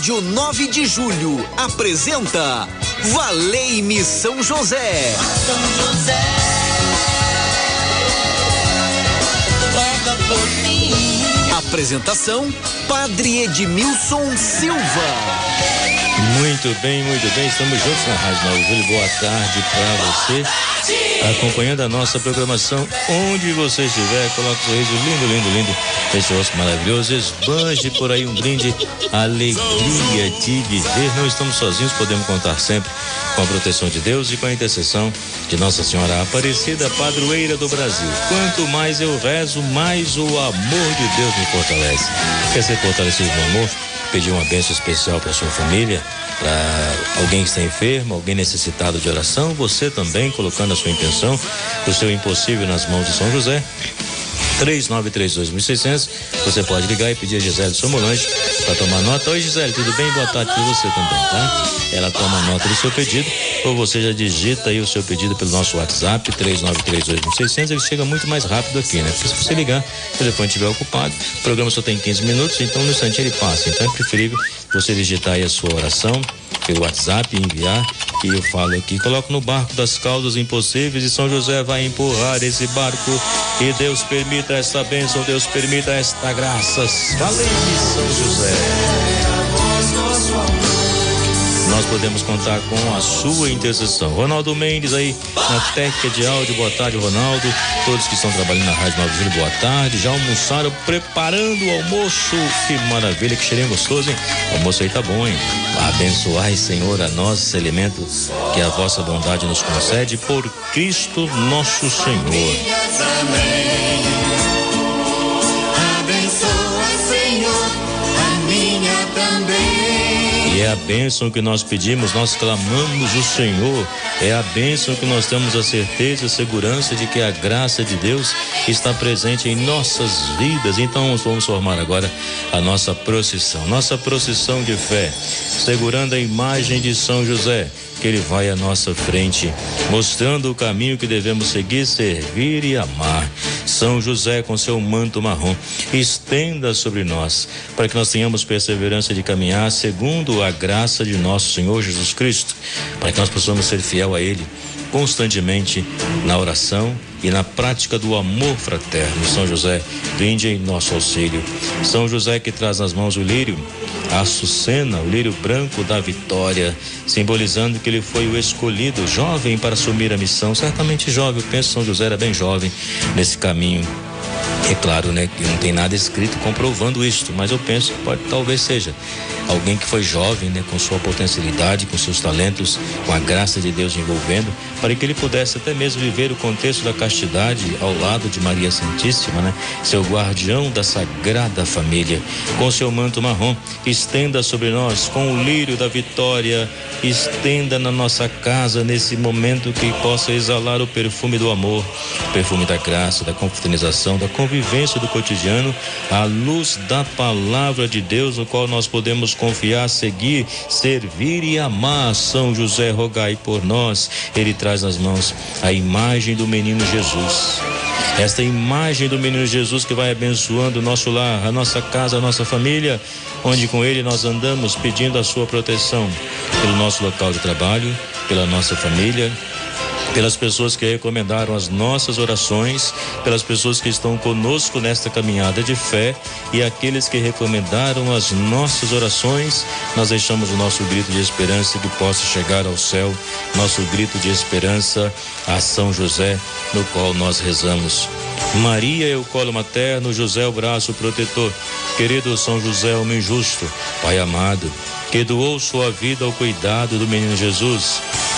Rádio 9 de Julho apresenta Valei-me São José. São José. por mim. Apresentação Padre Edmilson Silva. Muito bem, muito bem. Estamos juntos na Rádio Nova Júlio. Boa tarde para você. Acompanhando a nossa programação, onde você estiver, coloque um sorriso lindo, lindo, lindo. Esse rosto maravilhoso. Esbanje por aí um brinde. Alegria de viver. Não estamos sozinhos, podemos contar sempre com a proteção de Deus e com a intercessão de Nossa Senhora Aparecida, padroeira do Brasil. Quanto mais eu rezo, mais o amor de Deus me fortalece. Quer ser fortalecido no amor? Pedir uma bênção especial para sua família, para alguém que está enfermo, alguém necessitado de oração, você também colocando a sua intenção, o seu impossível nas mãos de São José. 3932.600. Você pode ligar e pedir a Gisele Somolange para tomar nota. Oi, Gisele, tudo bem? Boa tarde para você também, tá? Ela toma nota do seu pedido ou você já digita aí o seu pedido pelo nosso WhatsApp 3932.600. Ele chega muito mais rápido aqui, né? Porque se você ligar, o telefone estiver ocupado, o programa só tem 15 minutos, então no instante ele passa. Então é preferível você digitar aí a sua oração pelo WhatsApp, enviar e eu falo aqui, coloco no barco das causas impossíveis e São José vai empurrar esse barco e Deus permita esta bênção, Deus permita esta graça. Valeu, São José podemos contar com a sua intercessão. Ronaldo Mendes aí na técnica de áudio, boa tarde, Ronaldo. Todos que estão trabalhando na Rádio Nova boa tarde. Já almoçaram, preparando o almoço. Que maravilha, que cheirinho gostoso, hein? O almoço aí tá bom, hein? Abençoai, Senhor, a nós esse alimento que a vossa bondade nos concede por Cristo nosso Senhor. Amém. É a bênção que nós pedimos, nós clamamos o Senhor. É a bênção que nós temos a certeza e segurança de que a graça de Deus está presente em nossas vidas. Então vamos formar agora a nossa procissão, nossa procissão de fé, segurando a imagem de São José que ele vai à nossa frente, mostrando o caminho que devemos seguir, servir e amar. São José, com seu manto marrom, estenda sobre nós, para que nós tenhamos perseverança de caminhar segundo a graça de nosso Senhor Jesus Cristo, para que nós possamos ser fiel a Ele constantemente na oração e na prática do amor fraterno. São José, vinde em nosso auxílio. São José que traz nas mãos o lírio, a açucena, o lírio branco da vitória, simbolizando que ele foi o escolhido, jovem, para assumir a missão. Certamente jovem, eu penso que São José era bem jovem nesse caminho é claro, né, que não tem nada escrito comprovando isto, mas eu penso que pode, talvez seja alguém que foi jovem, né, com sua potencialidade, com seus talentos, com a graça de Deus envolvendo, para que ele pudesse até mesmo viver o contexto da castidade ao lado de Maria Santíssima, né, seu guardião da sagrada família, com seu manto marrom, estenda sobre nós com o lírio da vitória, estenda na nossa casa nesse momento que possa exalar o perfume do amor, o perfume da graça, da confraternização, da convivência vivência do cotidiano, à luz da palavra de Deus, no qual nós podemos confiar, seguir, servir e amar. São José, rogai por nós. Ele traz nas mãos a imagem do menino Jesus. Esta imagem do menino Jesus que vai abençoando o nosso lar, a nossa casa, a nossa família, onde com ele nós andamos pedindo a sua proteção pelo nosso local de trabalho, pela nossa família, pelas pessoas que recomendaram as nossas orações, pelas pessoas que estão conosco nesta caminhada de fé e aqueles que recomendaram as nossas orações, nós deixamos o nosso grito de esperança que possa chegar ao céu, nosso grito de esperança a São José, no qual nós rezamos. Maria é o colo materno, José é o braço protetor. Querido São José, homem justo, Pai amado, que doou sua vida ao cuidado do menino Jesus.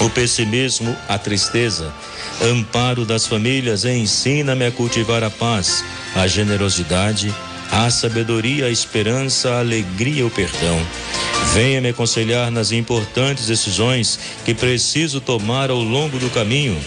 o pessimismo, a tristeza amparo das famílias, ensina-me a cultivar a paz, a generosidade, a sabedoria, a esperança, a alegria e o perdão. Venha me aconselhar nas importantes decisões que preciso tomar ao longo do caminho.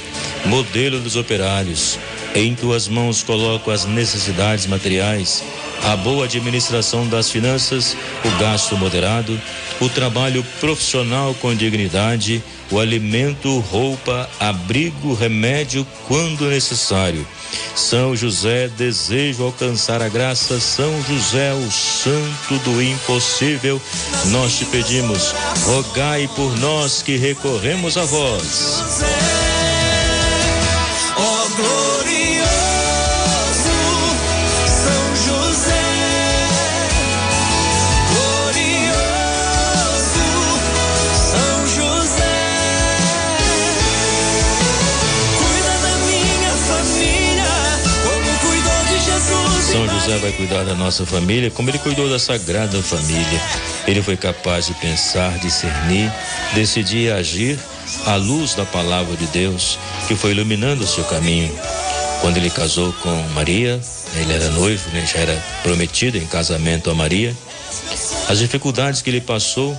modelo dos operários. Em tuas mãos coloco as necessidades materiais, a boa administração das finanças, o gasto moderado, o trabalho profissional com dignidade, o alimento, roupa, abrigo, remédio quando necessário. São José, desejo alcançar a graça. São José, o santo do impossível. Nós te pedimos, rogai por nós que recorremos a vós. José vai cuidar da nossa família como ele cuidou da Sagrada Família. Ele foi capaz de pensar, discernir, decidir e agir à luz da palavra de Deus que foi iluminando o seu caminho. Quando ele casou com Maria, ele era noivo, né, já era prometido em casamento a Maria. As dificuldades que ele passou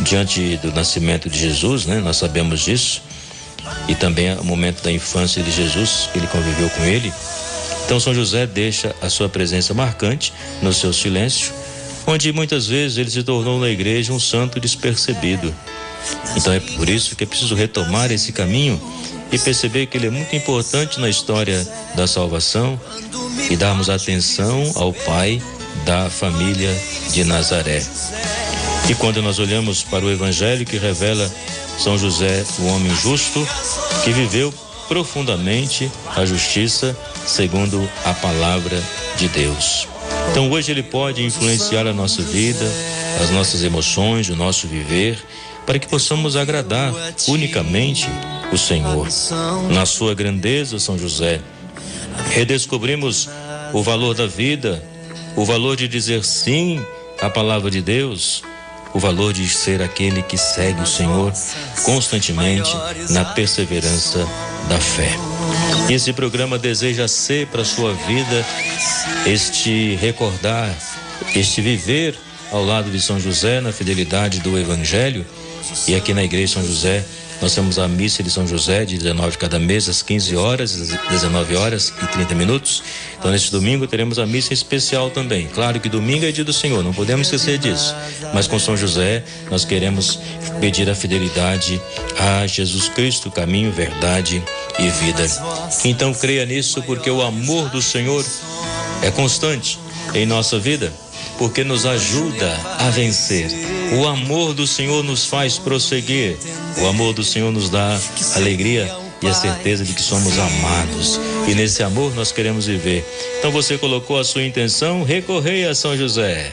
diante do nascimento de Jesus, né, nós sabemos disso, e também o momento da infância de Jesus, que ele conviveu com ele. Então São José deixa a sua presença marcante no seu silêncio, onde muitas vezes ele se tornou na igreja um santo despercebido. Então é por isso que é preciso retomar esse caminho e perceber que ele é muito importante na história da salvação e darmos atenção ao pai da família de Nazaré. E quando nós olhamos para o evangelho que revela São José, o homem justo, que viveu profundamente a justiça segundo a palavra de Deus. Então hoje ele pode influenciar a nossa vida, as nossas emoções, o nosso viver, para que possamos agradar unicamente o Senhor. Na sua grandeza, São José, redescobrimos o valor da vida, o valor de dizer sim à palavra de Deus, o valor de ser aquele que segue o Senhor constantemente na perseverança da fé. Esse programa deseja ser para sua vida este recordar, este viver ao lado de São José na fidelidade do Evangelho. E aqui na Igreja São José nós temos a missa de São José, de 19 cada mês, às 15 horas, 19 horas e 30 minutos. Então, neste domingo, teremos a missa especial também. Claro que domingo é dia do Senhor, não podemos esquecer disso. Mas com São José, nós queremos pedir a fidelidade a Jesus Cristo, caminho, verdade e vida. Então, creia nisso, porque o amor do Senhor é constante em nossa vida porque nos ajuda a vencer. O amor do Senhor nos faz prosseguir. O amor do Senhor nos dá alegria e a certeza de que somos amados. E nesse amor nós queremos viver. Então você colocou a sua intenção, recorrei a São José.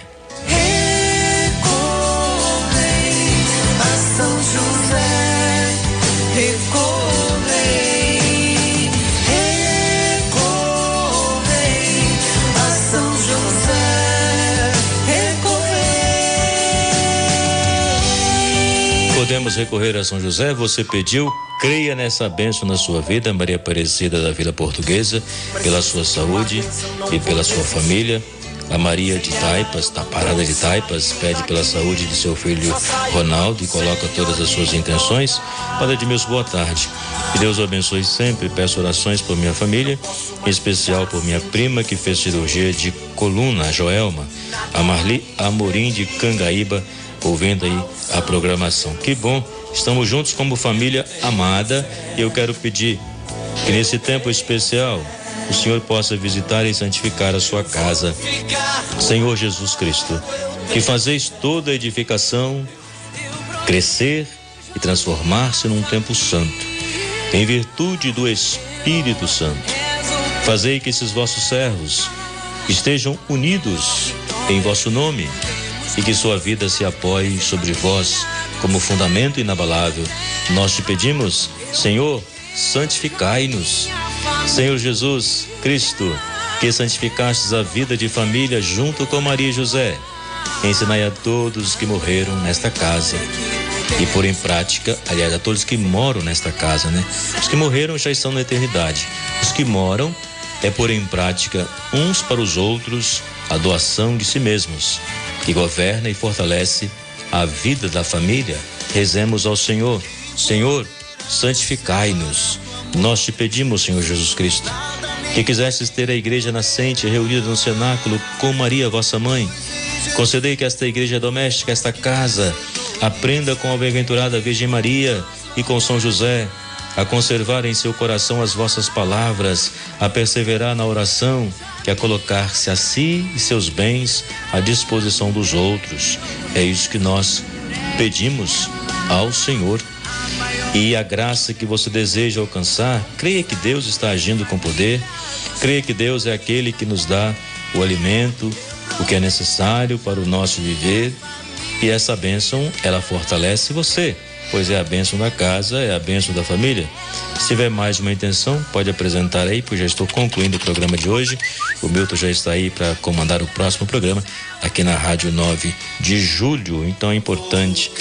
Recorrer a São José, você pediu, creia nessa bênção na sua vida, Maria Aparecida da Vila Portuguesa, pela sua saúde e pela sua família. A Maria de Taipas, da Parada de Taipas, pede pela saúde de seu filho Ronaldo e coloca todas as suas intenções. Padre Edmilson, boa tarde. Que Deus o abençoe sempre. Peço orações por minha família, em especial por minha prima que fez cirurgia de coluna, Joelma. A Marli Amorim de Cangaíba, ouvindo aí a programação. Que bom, estamos juntos como família amada. E eu quero pedir que nesse tempo especial o Senhor possa visitar e santificar a sua casa. Senhor Jesus Cristo, que fazeis toda a edificação crescer e transformar-se num templo santo, em virtude do Espírito Santo. Fazei que esses vossos servos estejam unidos em vosso nome e que sua vida se apoie sobre vós como fundamento inabalável. Nós te pedimos, Senhor, santificai-nos. Senhor Jesus Cristo, que santificastes a vida de família junto com Maria e José, ensinai a todos os que morreram nesta casa e pôr em prática, aliás, a todos que moram nesta casa, né? Os que morreram já estão na eternidade. Os que moram é pôr em prática uns para os outros a doação de si mesmos que governa e fortalece a vida da família, rezemos ao Senhor: Senhor, santificai-nos. Nós te pedimos, Senhor Jesus Cristo, que quisestes ter a igreja nascente reunida no cenáculo com Maria, vossa mãe. Concedei que esta igreja doméstica, esta casa, aprenda com a bem-aventurada Virgem Maria e com São José a conservar em seu coração as vossas palavras, a perseverar na oração, que é colocar-se a si e seus bens à disposição dos outros. É isso que nós pedimos ao Senhor. E a graça que você deseja alcançar, creia que Deus está agindo com poder, creia que Deus é aquele que nos dá o alimento, o que é necessário para o nosso viver, e essa bênção, ela fortalece você pois é a bênção da casa, é a bênção da família. Se tiver mais uma intenção, pode apresentar aí, pois já estou concluindo o programa de hoje. O Milton já está aí para comandar o próximo programa aqui na Rádio 9 de julho. Então é importante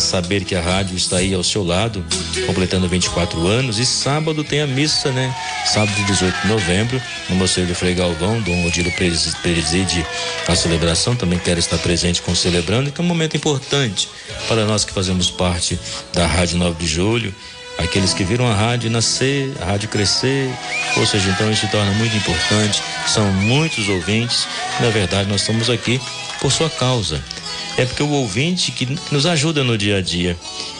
saber que a rádio está aí ao seu lado, completando 24 anos. E sábado tem a missa, né? Sábado, 18 de novembro, no Mosteiro de Frei Galvão, Dom Odilo preside a celebração. Também quero estar presente com celebrando, que é um momento importante para nós que fazemos parte da Rádio 9 de Julho aqueles que viram a rádio nascer, a rádio crescer, ou seja, então isso se torna muito importante. São muitos ouvintes, na verdade nós estamos aqui por sua causa. É porque o ouvinte que nos ajuda no dia a dia,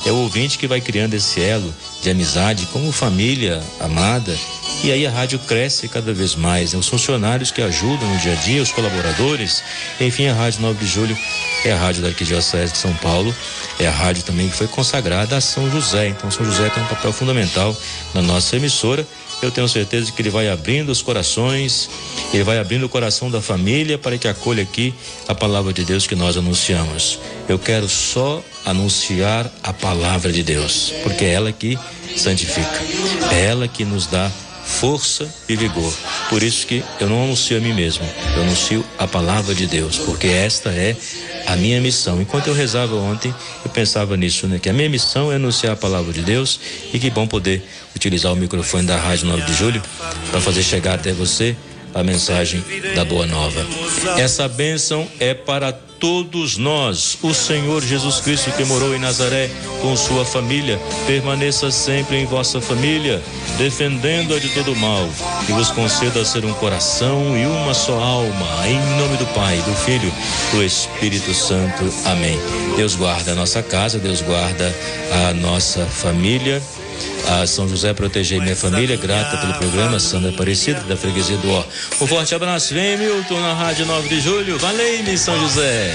é o ouvinte que vai criando esse elo de amizade como família amada. E aí a rádio cresce cada vez mais. Né? Os funcionários que ajudam no dia a dia, os colaboradores. Enfim, a Rádio 9 de Julho é a rádio da Arquidiocese de São Paulo. É a rádio também que foi consagrada a São José. Então, São José tem um papel fundamental na nossa emissora eu tenho certeza que ele vai abrindo os corações, ele vai abrindo o coração da família para que acolha aqui a palavra de Deus que nós anunciamos. Eu quero só anunciar a palavra de Deus, porque é ela que santifica, é ela que nos dá força e vigor. Por isso que eu não anuncio a mim mesmo, eu anuncio a palavra de Deus, porque esta é a minha missão. Enquanto eu rezava ontem, eu pensava nisso, né? Que a minha missão é anunciar a palavra de Deus e que bom poder utilizar o microfone da Rádio 9 de Julho para fazer chegar até você a mensagem da Boa Nova. Essa bênção é para todos nós. O Senhor Jesus Cristo que morou em Nazaré com sua família, permaneça sempre em vossa família, defendendo-a de todo mal, e vos conceda ser um coração e uma só alma, em nome do Pai, do Filho, do Espírito Santo. Amém. Deus guarda a nossa casa, Deus guarda a nossa família. A São José proteger minha família, grata pelo programa, Sandra Aparecida, da freguesia do Ó. Um forte abraço, vem Milton na Rádio 9 de Julho, valeu-me São José.